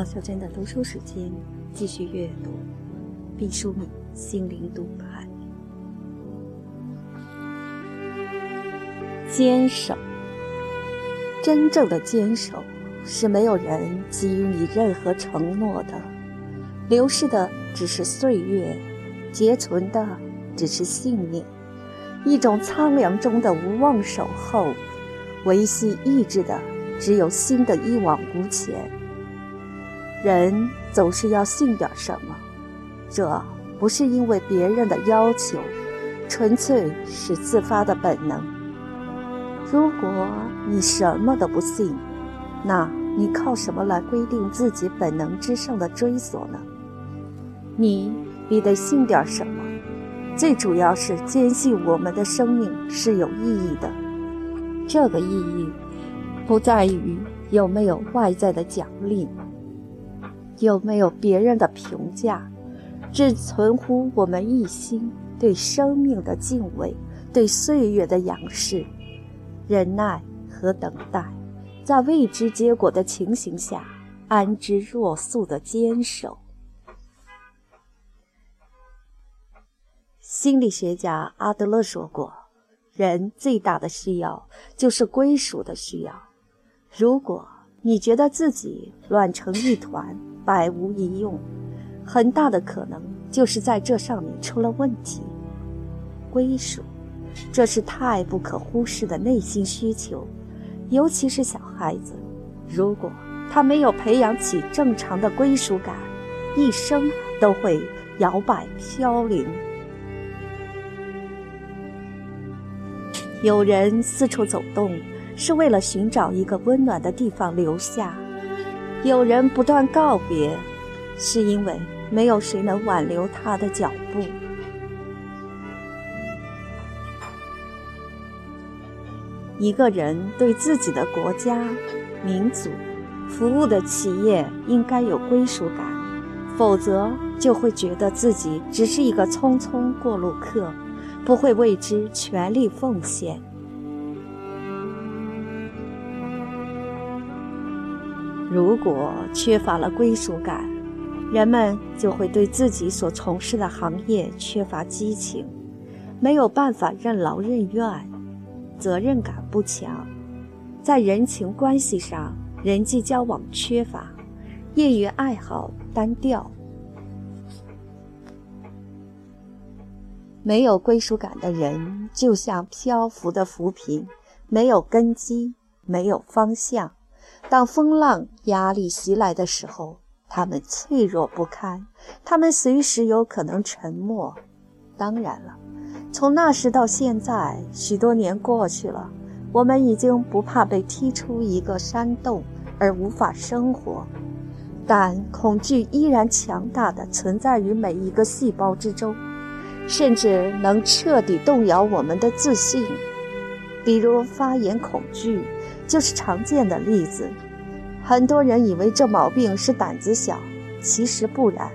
马小珍的读书时间，继续阅读毕淑敏心灵读盘。坚守，真正的坚守是没有人给予你任何承诺的，流逝的只是岁月，结存的只是信念，一种苍凉中的无望守候，维系意志的只有心的一往无前。人总是要信点什么，这不是因为别人的要求，纯粹是自发的本能。如果你什么都不信，那你靠什么来规定自己本能之上的追索呢？你必得信点什么，最主要是坚信我们的生命是有意义的。这个意义，不在于有没有外在的奖励。有没有别人的评价，只存乎我们一心对生命的敬畏，对岁月的仰视，忍耐和等待，在未知结果的情形下安之若素的坚守。心理学家阿德勒说过，人最大的需要就是归属的需要。如果你觉得自己乱成一团，百无一用，很大的可能就是在这上面出了问题。归属，这是太不可忽视的内心需求，尤其是小孩子，如果他没有培养起正常的归属感，一生都会摇摆飘零。有人四处走动，是为了寻找一个温暖的地方留下。有人不断告别，是因为没有谁能挽留他的脚步。一个人对自己的国家、民族、服务的企业应该有归属感，否则就会觉得自己只是一个匆匆过路客，不会为之全力奉献。如果缺乏了归属感，人们就会对自己所从事的行业缺乏激情，没有办法任劳任怨，责任感不强，在人情关系上人际交往缺乏，业余爱好单调。没有归属感的人，就像漂浮的浮萍，没有根基，没有方向。当风浪压力袭来的时候，他们脆弱不堪，他们随时有可能沉没。当然了，从那时到现在，许多年过去了，我们已经不怕被踢出一个山洞而无法生活，但恐惧依然强大的存在于每一个细胞之中，甚至能彻底动摇我们的自信，比如发言恐惧。就是常见的例子，很多人以为这毛病是胆子小，其实不然。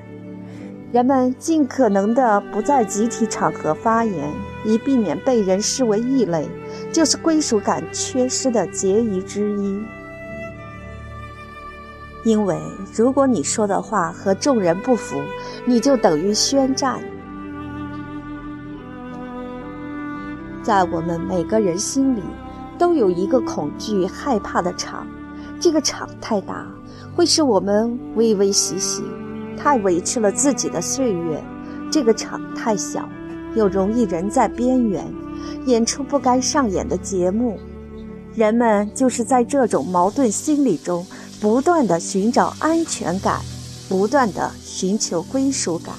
人们尽可能的不在集体场合发言，以避免被人视为异类，就是归属感缺失的结疑之一。因为如果你说的话和众人不符，你就等于宣战。在我们每个人心里。都有一个恐惧、害怕的场，这个场太大，会使我们微微喜喜；太委屈了自己的岁月，这个场太小，又容易人在边缘，演出不该上演的节目。人们就是在这种矛盾心理中，不断的寻找安全感，不断的寻求归属感。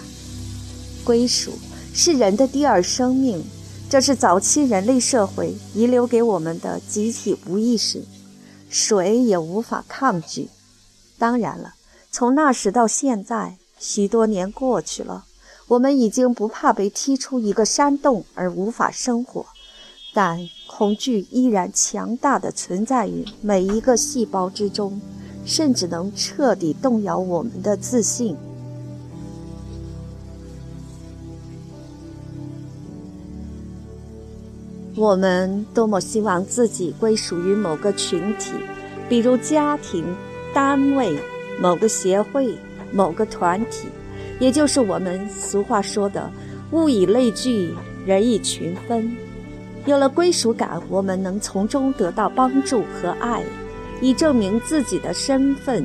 归属是人的第二生命。这是早期人类社会遗留给我们的集体无意识，谁也无法抗拒。当然了，从那时到现在，许多年过去了，我们已经不怕被踢出一个山洞而无法生活，但恐惧依然强大的存在于每一个细胞之中，甚至能彻底动摇我们的自信。我们多么希望自己归属于某个群体，比如家庭、单位、某个协会、某个团体，也就是我们俗话说的“物以类聚，人以群分”。有了归属感，我们能从中得到帮助和爱，以证明自己的身份。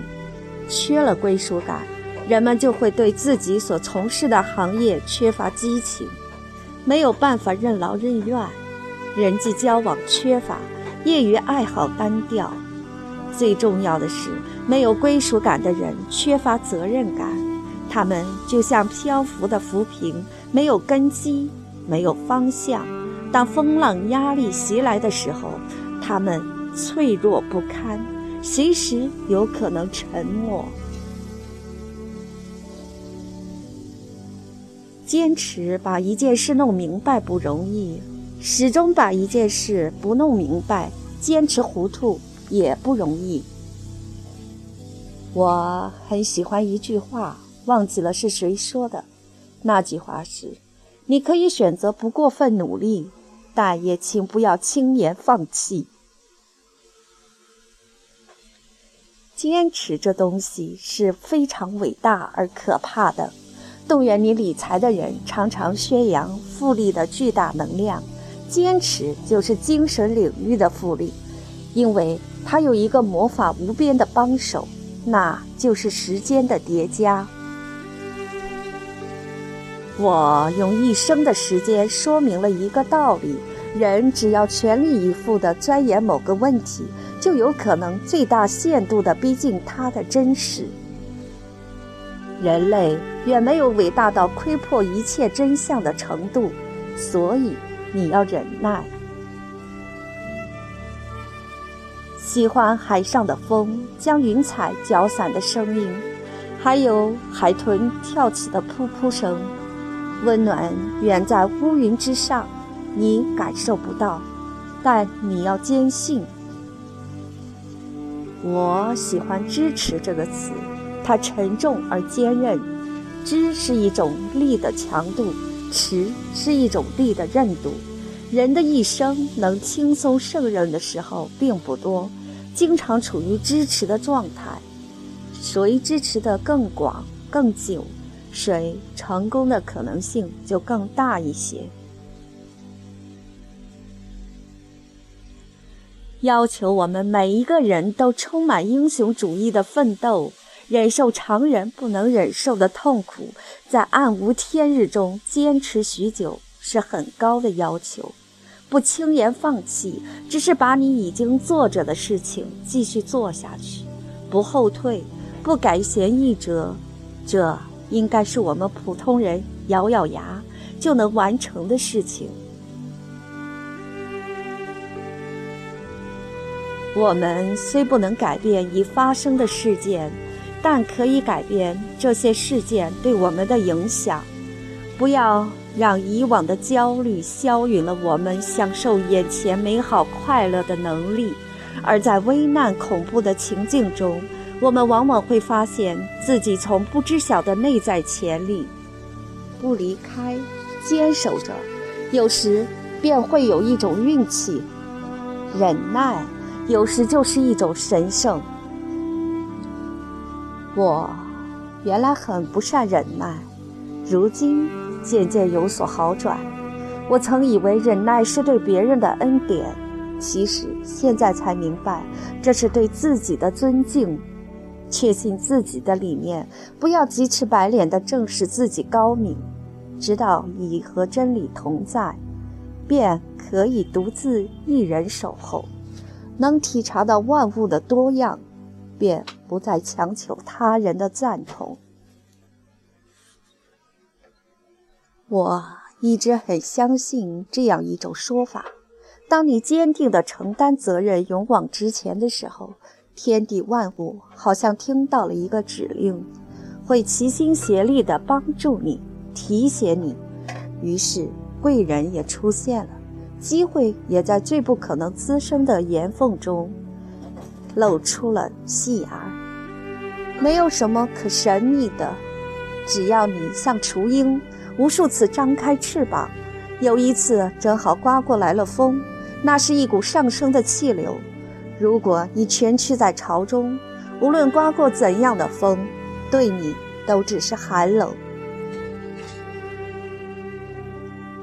缺了归属感，人们就会对自己所从事的行业缺乏激情，没有办法任劳任怨，人际交往缺乏，业余爱好单调。最重要的是，没有归属感的人缺乏责任感，他们就像漂浮的浮萍，没有根基，没有方向。当风浪压力袭来的时候，他们脆弱不堪。随时有可能沉没。坚持把一件事弄明白不容易，始终把一件事不弄明白，坚持糊涂也不容易。我很喜欢一句话，忘记了是谁说的。那句话是：“你可以选择不过分努力，但也请不要轻言放弃。”坚持这东西是非常伟大而可怕的。动员你理财的人常常宣扬复利的巨大能量，坚持就是精神领域的复利，因为它有一个魔法无边的帮手，那就是时间的叠加。我用一生的时间说明了一个道理：人只要全力以赴地钻研某个问题。就有可能最大限度地逼近它的真实。人类远没有伟大到窥破一切真相的程度，所以你要忍耐。喜欢海上的风将云彩搅散的声音，还有海豚跳起的噗噗声。温暖远在乌云之上，你感受不到，但你要坚信。我喜欢“支持”这个词，它沉重而坚韧。支是一种力的强度，持是一种力的韧度。人的一生能轻松胜任的时候并不多，经常处于支持的状态。谁支持的更广、更久，谁成功的可能性就更大一些。要求我们每一个人都充满英雄主义的奋斗，忍受常人不能忍受的痛苦，在暗无天日中坚持许久，是很高的要求。不轻言放弃，只是把你已经做着的事情继续做下去，不后退，不改弦易辙，这应该是我们普通人咬咬牙就能完成的事情。我们虽不能改变已发生的事件，但可以改变这些事件对我们的影响。不要让以往的焦虑消陨了我们享受眼前美好快乐的能力。而在危难恐怖的情境中，我们往往会发现自己从不知晓的内在潜力。不离开，坚守着，有时便会有一种运气，忍耐。有时就是一种神圣。我原来很不善忍耐，如今渐渐有所好转。我曾以为忍耐是对别人的恩典，其实现在才明白，这是对自己的尊敬。确信自己的理念，不要急赤白脸地证实自己高明，直到已和真理同在，便可以独自一人守候。能体察到万物的多样，便不再强求他人的赞同。我一直很相信这样一种说法：当你坚定地承担责任、勇往直前的时候，天地万物好像听到了一个指令，会齐心协力地帮助你、提携你。于是贵人也出现了。机会也在最不可能滋生的岩缝中露出了细芽。没有什么可神秘的，只要你像雏鹰，无数次张开翅膀。有一次正好刮过来了风，那是一股上升的气流。如果你蜷曲在巢中，无论刮过怎样的风，对你都只是寒冷。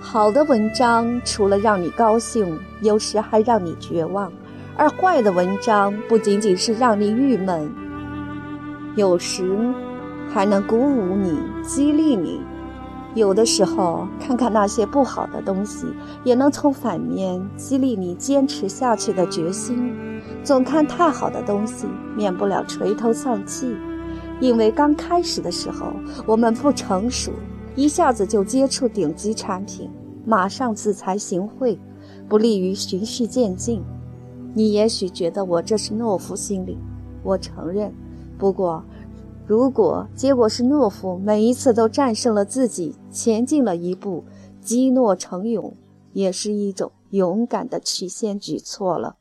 好的文章除了让你高兴，有时还让你绝望；而坏的文章不仅仅是让你郁闷，有时还能鼓舞你、激励你。有的时候，看看那些不好的东西，也能从反面激励你坚持下去的决心。总看太好的东西，免不了垂头丧气，因为刚开始的时候我们不成熟，一下子就接触顶级产品，马上自惭形秽，不利于循序渐进。你也许觉得我这是懦夫心理，我承认。不过，如果结果是懦夫每一次都战胜了自己，前进了一步，积诺成勇，也是一种勇敢的曲线举措了。